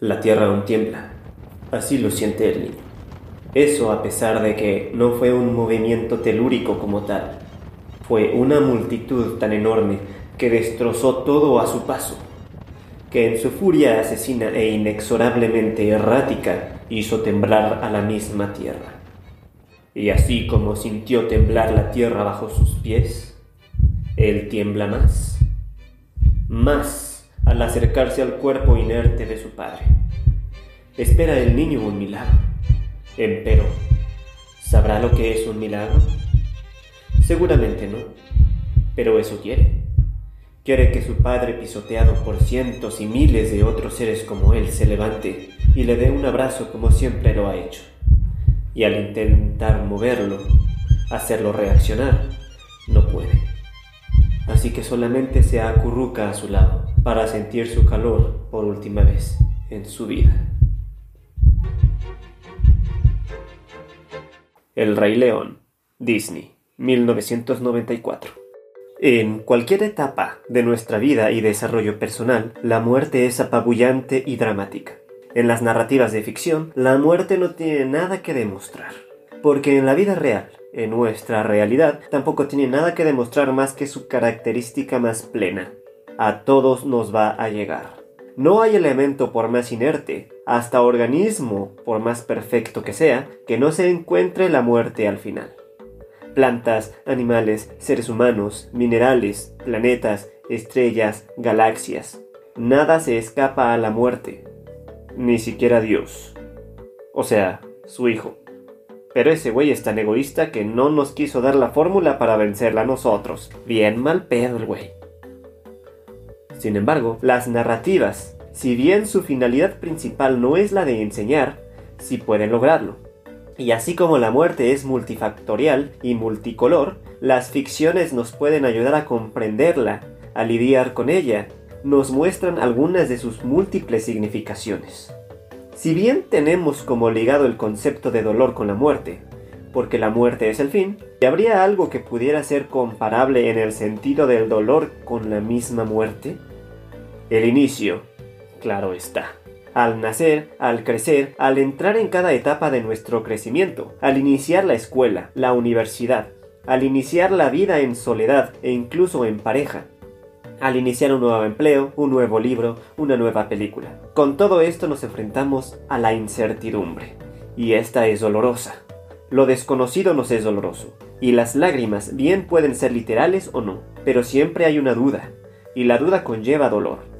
La tierra aún tiembla, así lo siente el niño. Eso a pesar de que no fue un movimiento telúrico como tal, fue una multitud tan enorme que destrozó todo a su paso, que en su furia asesina e inexorablemente errática hizo temblar a la misma tierra. Y así como sintió temblar la tierra bajo sus pies, él tiembla más, más al acercarse al cuerpo inerte de su padre. Espera el niño un milagro. Empero, ¿sabrá lo que es un milagro? Seguramente no, pero eso quiere. Quiere que su padre, pisoteado por cientos y miles de otros seres como él, se levante y le dé un abrazo como siempre lo ha hecho. Y al intentar moverlo, hacerlo reaccionar, no puede. Así que solamente se acurruca a su lado para sentir su calor por última vez en su vida. El Rey León, Disney, 1994. En cualquier etapa de nuestra vida y desarrollo personal, la muerte es apabullante y dramática. En las narrativas de ficción, la muerte no tiene nada que demostrar, porque en la vida real, en nuestra realidad, tampoco tiene nada que demostrar más que su característica más plena, a todos nos va a llegar. No hay elemento por más inerte, hasta organismo por más perfecto que sea, que no se encuentre la muerte al final. Plantas, animales, seres humanos, minerales, planetas, estrellas, galaxias. Nada se escapa a la muerte, ni siquiera Dios. O sea, su hijo. Pero ese güey es tan egoísta que no nos quiso dar la fórmula para vencerla a nosotros. Bien mal pedo el güey. Sin embargo, las narrativas, si bien su finalidad principal no es la de enseñar, sí pueden lograrlo. Y así como la muerte es multifactorial y multicolor, las ficciones nos pueden ayudar a comprenderla, a lidiar con ella, nos muestran algunas de sus múltiples significaciones. Si bien tenemos como ligado el concepto de dolor con la muerte, porque la muerte es el fin, ¿y habría algo que pudiera ser comparable en el sentido del dolor con la misma muerte? El inicio, claro está. Al nacer, al crecer, al entrar en cada etapa de nuestro crecimiento, al iniciar la escuela, la universidad, al iniciar la vida en soledad e incluso en pareja, al iniciar un nuevo empleo, un nuevo libro, una nueva película. Con todo esto nos enfrentamos a la incertidumbre. Y esta es dolorosa. Lo desconocido nos es doloroso. Y las lágrimas bien pueden ser literales o no, pero siempre hay una duda. Y la duda conlleva dolor.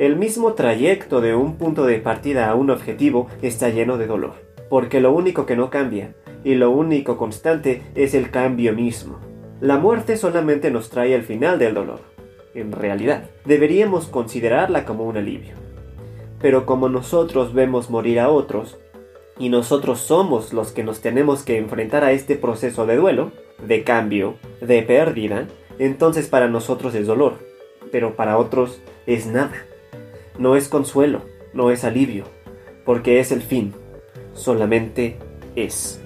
El mismo trayecto de un punto de partida a un objetivo está lleno de dolor, porque lo único que no cambia y lo único constante es el cambio mismo. La muerte solamente nos trae el final del dolor. En realidad, deberíamos considerarla como un alivio. Pero como nosotros vemos morir a otros, y nosotros somos los que nos tenemos que enfrentar a este proceso de duelo, de cambio, de pérdida, entonces para nosotros es dolor, pero para otros es nada. No es consuelo, no es alivio, porque es el fin, solamente es.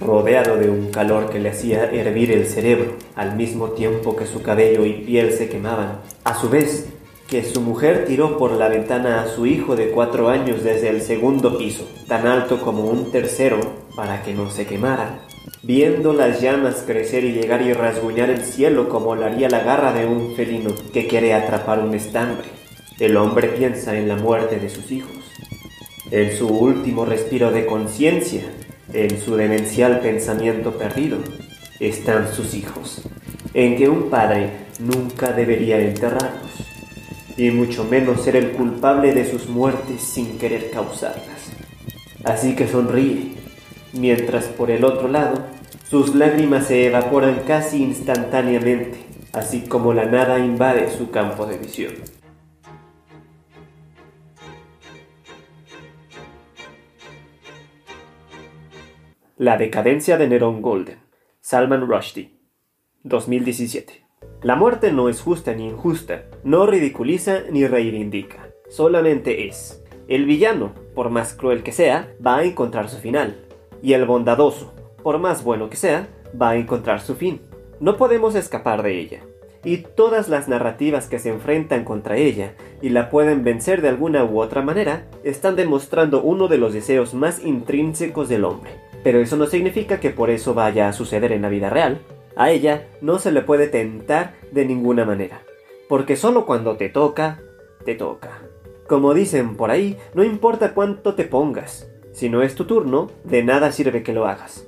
Rodeado de un calor que le hacía hervir el cerebro, al mismo tiempo que su cabello y piel se quemaban, a su vez que su mujer tiró por la ventana a su hijo de cuatro años desde el segundo piso, tan alto como un tercero, para que no se quemara, viendo las llamas crecer y llegar y rasguñar el cielo como lo haría la garra de un felino que quiere atrapar un estambre. El hombre piensa en la muerte de sus hijos, en su último respiro de conciencia, en su demencial pensamiento perdido, están sus hijos, en que un padre nunca debería enterrarlos, y mucho menos ser el culpable de sus muertes sin querer causarlas. Así que sonríe, mientras por el otro lado Sus lágrimas se evaporan casi instantáneamente, así como la nada invade su campo de visión. La decadencia de Nerón Golden. Salman Rushdie. 2017. La muerte no es justa ni injusta, no ridiculiza ni reivindica, solamente es. El villano, por más cruel que sea, va a encontrar su final, y el bondadoso, por más bueno que sea, va a encontrar su fin. No podemos escapar de ella, y todas las narrativas que se enfrentan contra ella y la pueden vencer de alguna u otra manera, están demostrando uno de los deseos más intrínsecos del hombre. Pero eso no significa que por eso vaya a suceder en la vida real. A ella no se le puede tentar de ninguna manera, porque solo cuando te toca, te toca. Como dicen por ahí, no importa cuánto te pongas, si no es tu turno, de nada sirve que lo hagas.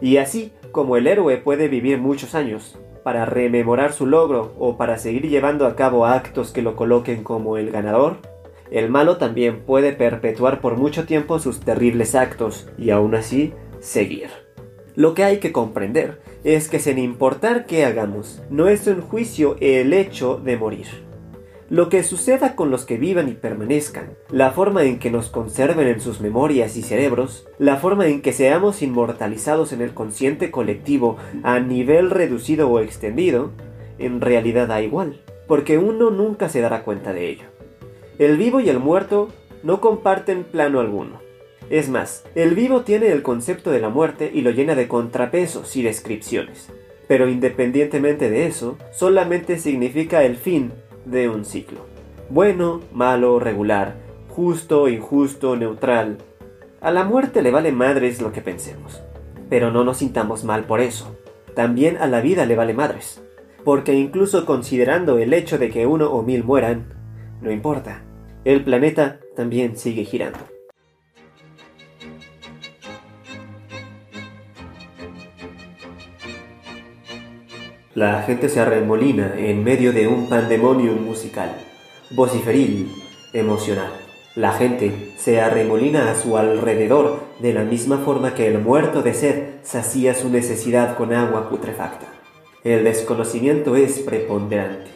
Y así como el héroe puede vivir muchos años, para rememorar su logro o para seguir llevando a cabo actos que lo coloquen como el ganador, el malo también puede perpetuar por mucho tiempo sus terribles actos y aún así seguir. Lo que hay que comprender es que sin importar qué hagamos, no es un juicio el hecho de morir. Lo que suceda con los que vivan y permanezcan, la forma en que nos conserven en sus memorias y cerebros, la forma en que seamos inmortalizados en el consciente colectivo a nivel reducido o extendido, en realidad da igual, porque uno nunca se dará cuenta de ello. El vivo y el muerto no comparten plano alguno. Es más, el vivo tiene el concepto de la muerte y lo llena de contrapesos y descripciones. Pero independientemente de eso, solamente significa el fin de un ciclo. Bueno, malo, regular, justo, injusto, neutral. A la muerte le vale madres lo que pensemos. Pero no nos sintamos mal por eso. También a la vida le vale madres. Porque incluso considerando el hecho de que uno o mil mueran, no importa. El planeta también sigue girando. La gente se arremolina en medio de un pandemonium musical, vociferil, emocional. La gente se arremolina a su alrededor de la misma forma que el muerto de sed sacía su necesidad con agua putrefacta. El desconocimiento es preponderante.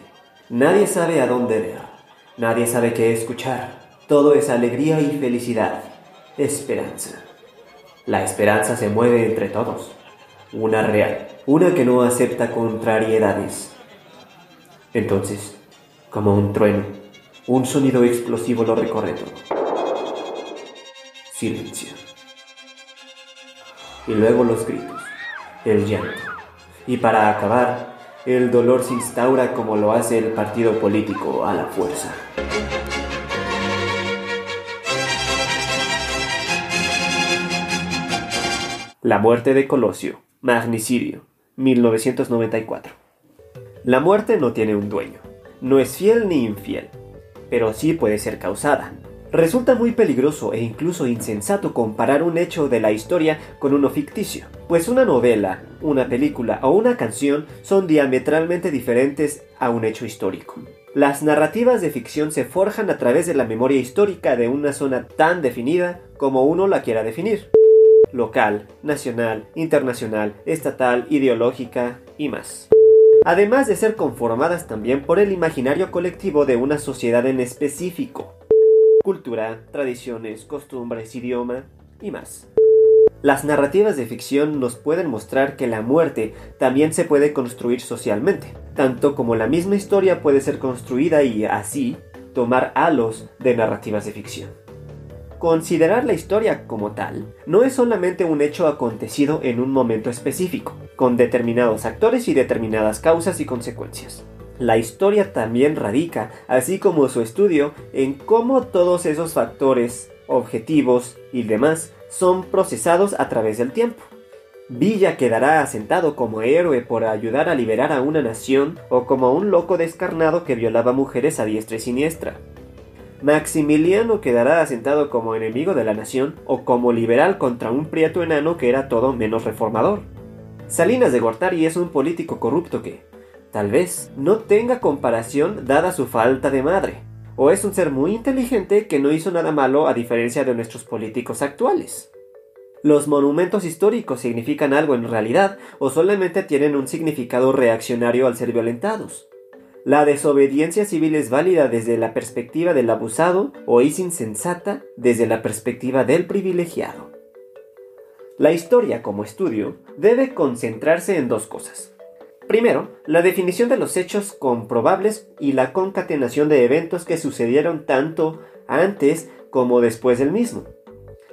Nadie sabe a dónde ver. Nadie sabe qué escuchar. Todo es alegría y felicidad. Esperanza. La esperanza se mueve entre todos. Una real una que no acepta contrariedades. Entonces, como un trueno, un sonido explosivo lo recorre todo. Silencio. Y luego los gritos, el llanto. Y para acabar, el dolor se instaura como lo hace el partido político a la fuerza. La muerte de Colosio, magnicidio, 1994. La muerte no tiene un dueño, no es fiel ni infiel, pero sí puede ser causada. Resulta muy peligroso e incluso insensato comparar un hecho de la historia con uno ficticio, pues una novela, una película o una canción son diametralmente diferentes a un hecho histórico. Las narrativas de ficción se forjan a través de la memoria histórica de una zona tan definida como uno la quiera definir local, nacional, internacional, estatal, ideológica y más. Además de ser conformadas también por el imaginario colectivo de una sociedad en específico. Cultura, tradiciones, costumbres, idioma y más. Las narrativas de ficción nos pueden mostrar que la muerte también se puede construir socialmente, tanto como la misma historia puede ser construida y así tomar halos de narrativas de ficción. Considerar la historia como tal no es solamente un hecho acontecido en un momento específico, con determinados actores y determinadas causas y consecuencias. La historia también radica, así como su estudio, en cómo todos esos factores, objetivos y demás son procesados a través del tiempo. Villa quedará asentado como héroe por ayudar a liberar a una nación o como un loco descarnado que violaba mujeres a diestra y siniestra. Maximiliano quedará asentado como enemigo de la nación o como liberal contra un prieto enano que era todo menos reformador. Salinas de Gortari es un político corrupto que, tal vez, no tenga comparación dada su falta de madre, o es un ser muy inteligente que no hizo nada malo a diferencia de nuestros políticos actuales. ¿Los monumentos históricos significan algo en realidad o solamente tienen un significado reaccionario al ser violentados? ¿La desobediencia civil es válida desde la perspectiva del abusado o es insensata desde la perspectiva del privilegiado? La historia como estudio debe concentrarse en dos cosas. Primero, la definición de los hechos comprobables y la concatenación de eventos que sucedieron tanto antes como después del mismo,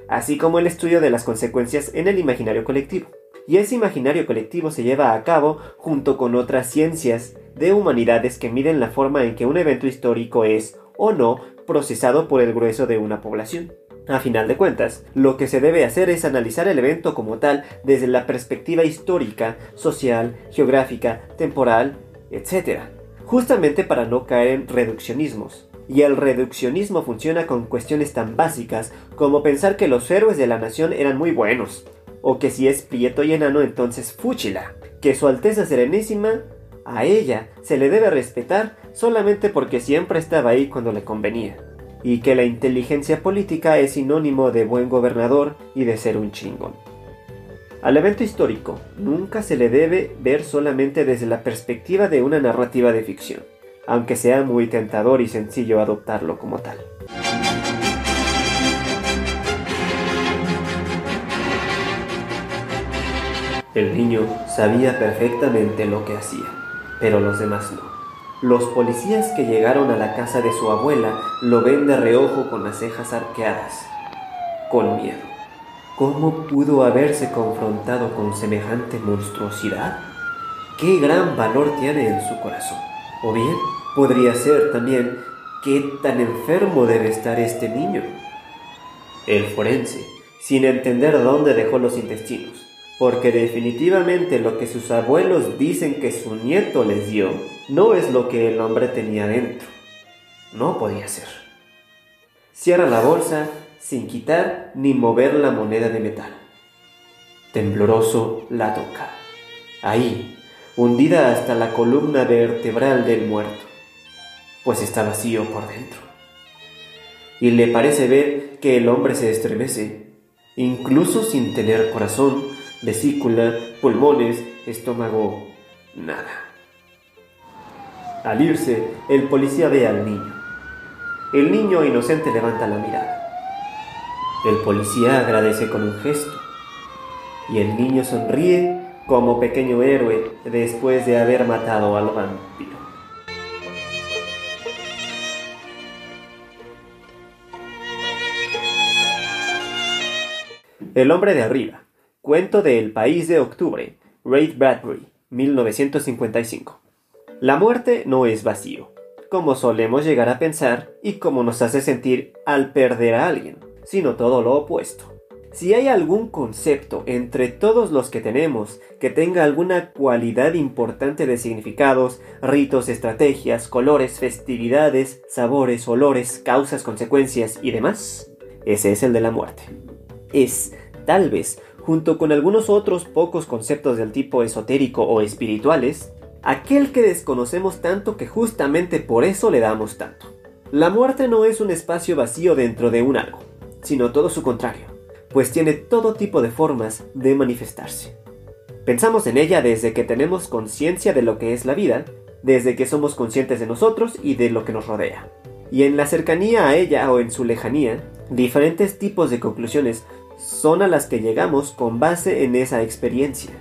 así como el estudio de las consecuencias en el imaginario colectivo. Y ese imaginario colectivo se lleva a cabo junto con otras ciencias de humanidades que miden la forma en que un evento histórico es o no procesado por el grueso de una población. A final de cuentas, lo que se debe hacer es analizar el evento como tal desde la perspectiva histórica, social, geográfica, temporal, etc. Justamente para no caer en reduccionismos. Y el reduccionismo funciona con cuestiones tan básicas como pensar que los héroes de la nación eran muy buenos, o que si es prieto y enano entonces fúchila, que su Alteza Serenísima a ella se le debe respetar solamente porque siempre estaba ahí cuando le convenía y que la inteligencia política es sinónimo de buen gobernador y de ser un chingón. Al evento histórico nunca se le debe ver solamente desde la perspectiva de una narrativa de ficción, aunque sea muy tentador y sencillo adoptarlo como tal. El niño sabía perfectamente lo que hacía, pero los demás no. Los policías que llegaron a la casa de su abuela lo ven de reojo con las cejas arqueadas, con miedo. ¿Cómo pudo haberse confrontado con semejante monstruosidad? ¿Qué gran valor tiene en su corazón? O bien, podría ser también qué tan enfermo debe estar este niño. El forense, sin entender dónde dejó los intestinos, porque definitivamente lo que sus abuelos dicen que su nieto les dio, no es lo que el hombre tenía dentro. No podía ser. Cierra la bolsa sin quitar ni mover la moneda de metal. Tembloroso la toca. Ahí, hundida hasta la columna vertebral del muerto, pues está vacío por dentro. Y le parece ver que el hombre se estremece, incluso sin tener corazón, vesícula, pulmones, estómago, nada. Al irse, el policía ve al niño. El niño inocente levanta la mirada. El policía agradece con un gesto. Y el niño sonríe como pequeño héroe después de haber matado al vampiro. El hombre de arriba. Cuento de El País de Octubre. Ray Bradbury, 1955. La muerte no es vacío, como solemos llegar a pensar y como nos hace sentir al perder a alguien, sino todo lo opuesto. Si hay algún concepto entre todos los que tenemos que tenga alguna cualidad importante de significados, ritos, estrategias, colores, festividades, sabores, olores, causas, consecuencias y demás, ese es el de la muerte. Es, tal vez, junto con algunos otros pocos conceptos del tipo esotérico o espirituales, aquel que desconocemos tanto que justamente por eso le damos tanto. La muerte no es un espacio vacío dentro de un algo, sino todo su contrario, pues tiene todo tipo de formas de manifestarse. Pensamos en ella desde que tenemos conciencia de lo que es la vida, desde que somos conscientes de nosotros y de lo que nos rodea. Y en la cercanía a ella o en su lejanía, diferentes tipos de conclusiones son a las que llegamos con base en esa experiencia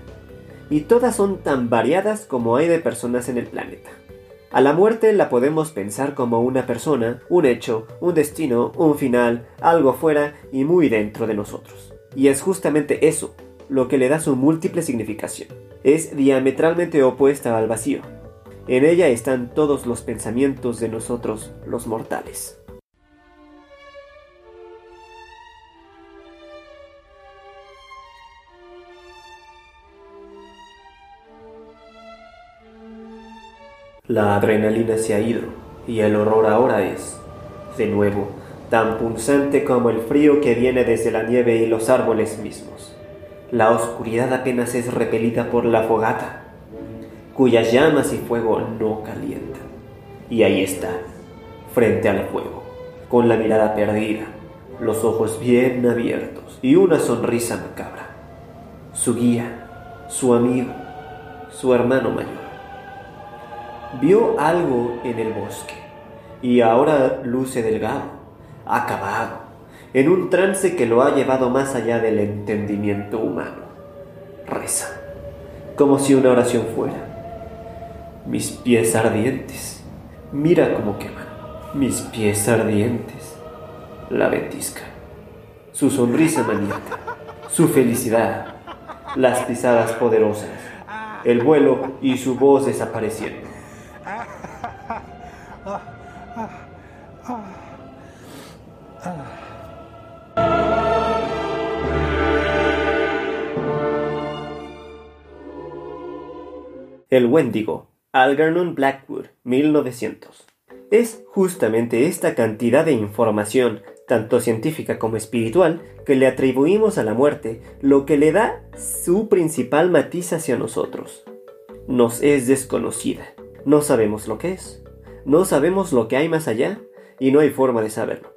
y todas son tan variadas como hay de personas en el planeta. A la muerte la podemos pensar como una persona, un hecho, un destino, un final, algo fuera y muy dentro de nosotros. Y es justamente eso lo que le da su múltiple significación. Es diametralmente opuesta al vacío. En ella están todos los pensamientos de nosotros los mortales. La adrenalina se ha ido y el horror ahora es, de nuevo, tan punzante como el frío que viene desde la nieve y los árboles mismos. La oscuridad apenas es repelida por la fogata, cuyas llamas y fuego no calientan. Y ahí está, frente al fuego, con la mirada perdida, los ojos bien abiertos y una sonrisa macabra. Su guía, su amigo, su hermano mayor. Vio algo en el bosque y ahora luce delgado, acabado, en un trance que lo ha llevado más allá del entendimiento humano. Reza, como si una oración fuera. Mis pies ardientes, mira cómo queman. Mis pies ardientes, la ventisca. Su sonrisa maníaca, su felicidad, las pisadas poderosas, el vuelo y su voz desapareciendo. El Wendigo, Algernon Blackwood, 1900. Es justamente esta cantidad de información, tanto científica como espiritual, que le atribuimos a la muerte, lo que le da su principal matiz hacia nosotros. Nos es desconocida, no sabemos lo que es, no sabemos lo que hay más allá, y no hay forma de saberlo.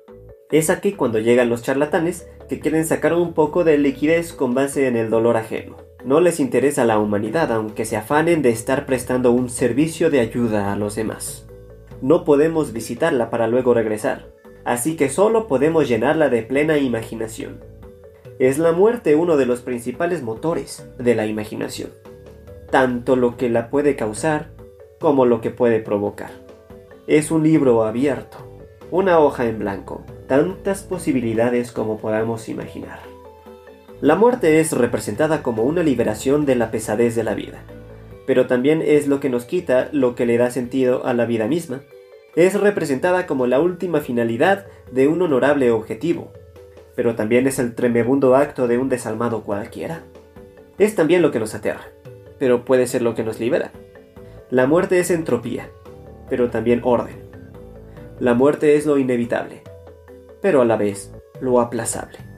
Es aquí cuando llegan los charlatanes que quieren sacar un poco de liquidez con base en el dolor ajeno. No les interesa la humanidad aunque se afanen de estar prestando un servicio de ayuda a los demás. No podemos visitarla para luego regresar, así que solo podemos llenarla de plena imaginación. Es la muerte uno de los principales motores de la imaginación, tanto lo que la puede causar como lo que puede provocar. Es un libro abierto, una hoja en blanco, tantas posibilidades como podamos imaginar. La muerte es representada como una liberación de la pesadez de la vida, pero también es lo que nos quita lo que le da sentido a la vida misma. Es representada como la última finalidad de un honorable objetivo, pero también es el tremebundo acto de un desalmado cualquiera. Es también lo que nos aterra, pero puede ser lo que nos libera. La muerte es entropía, pero también orden. La muerte es lo inevitable, pero a la vez lo aplazable.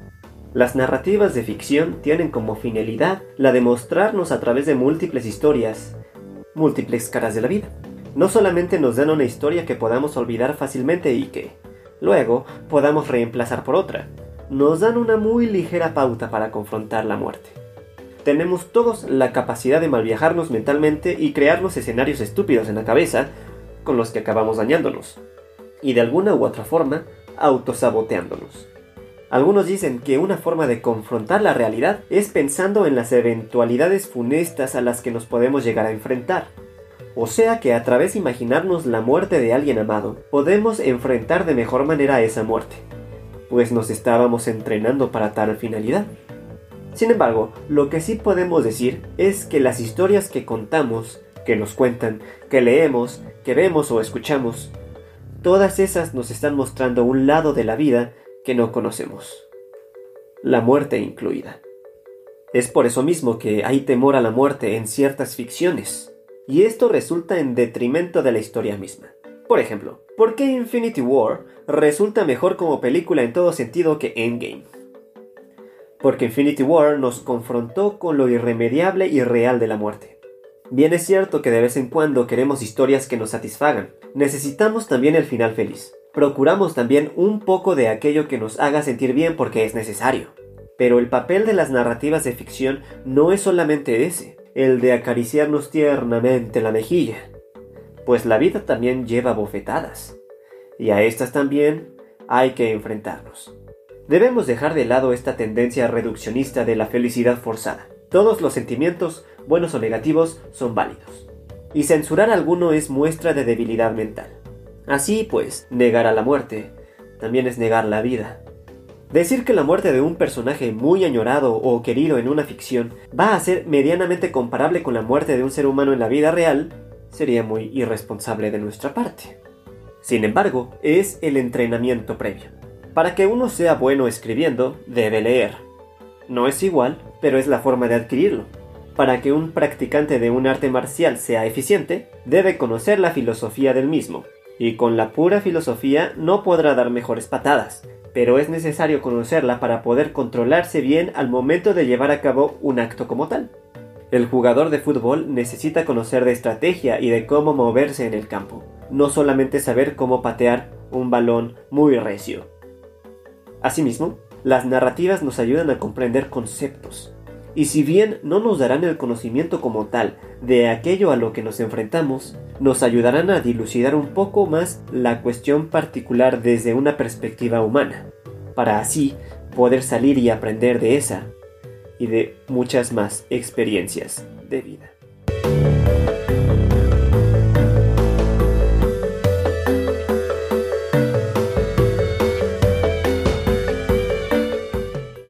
Las narrativas de ficción tienen como finalidad la de mostrarnos a través de múltiples historias, múltiples caras de la vida. No solamente nos dan una historia que podamos olvidar fácilmente y que, luego, podamos reemplazar por otra, nos dan una muy ligera pauta para confrontar la muerte. Tenemos todos la capacidad de malviajarnos mentalmente y crearnos escenarios estúpidos en la cabeza con los que acabamos dañándonos, y de alguna u otra forma autosaboteándonos. Algunos dicen que una forma de confrontar la realidad es pensando en las eventualidades funestas a las que nos podemos llegar a enfrentar. O sea que a través de imaginarnos la muerte de alguien amado, podemos enfrentar de mejor manera esa muerte, pues nos estábamos entrenando para tal finalidad. Sin embargo, lo que sí podemos decir es que las historias que contamos, que nos cuentan, que leemos, que vemos o escuchamos, todas esas nos están mostrando un lado de la vida que no conocemos, la muerte incluida. Es por eso mismo que hay temor a la muerte en ciertas ficciones, y esto resulta en detrimento de la historia misma. Por ejemplo, ¿por qué Infinity War resulta mejor como película en todo sentido que Endgame? Porque Infinity War nos confrontó con lo irremediable y real de la muerte. Bien es cierto que de vez en cuando queremos historias que nos satisfagan, necesitamos también el final feliz procuramos también un poco de aquello que nos haga sentir bien porque es necesario. Pero el papel de las narrativas de ficción no es solamente ese, el de acariciarnos tiernamente la mejilla, pues la vida también lleva bofetadas, y a estas también hay que enfrentarnos. Debemos dejar de lado esta tendencia reduccionista de la felicidad forzada. Todos los sentimientos, buenos o negativos, son válidos. Y censurar alguno es muestra de debilidad mental. Así pues, negar a la muerte también es negar la vida. Decir que la muerte de un personaje muy añorado o querido en una ficción va a ser medianamente comparable con la muerte de un ser humano en la vida real sería muy irresponsable de nuestra parte. Sin embargo, es el entrenamiento previo. Para que uno sea bueno escribiendo, debe leer. No es igual, pero es la forma de adquirirlo. Para que un practicante de un arte marcial sea eficiente, debe conocer la filosofía del mismo, y con la pura filosofía no podrá dar mejores patadas, pero es necesario conocerla para poder controlarse bien al momento de llevar a cabo un acto como tal. El jugador de fútbol necesita conocer de estrategia y de cómo moverse en el campo, no solamente saber cómo patear un balón muy recio. Asimismo, Las narrativas nos ayudan a comprender conceptos, y si bien no nos darán el conocimiento como tal de aquello a lo que nos enfrentamos, nos ayudarán a dilucidar un poco más la cuestión particular desde una perspectiva humana, para así poder salir y aprender de esa y de muchas más experiencias de vida.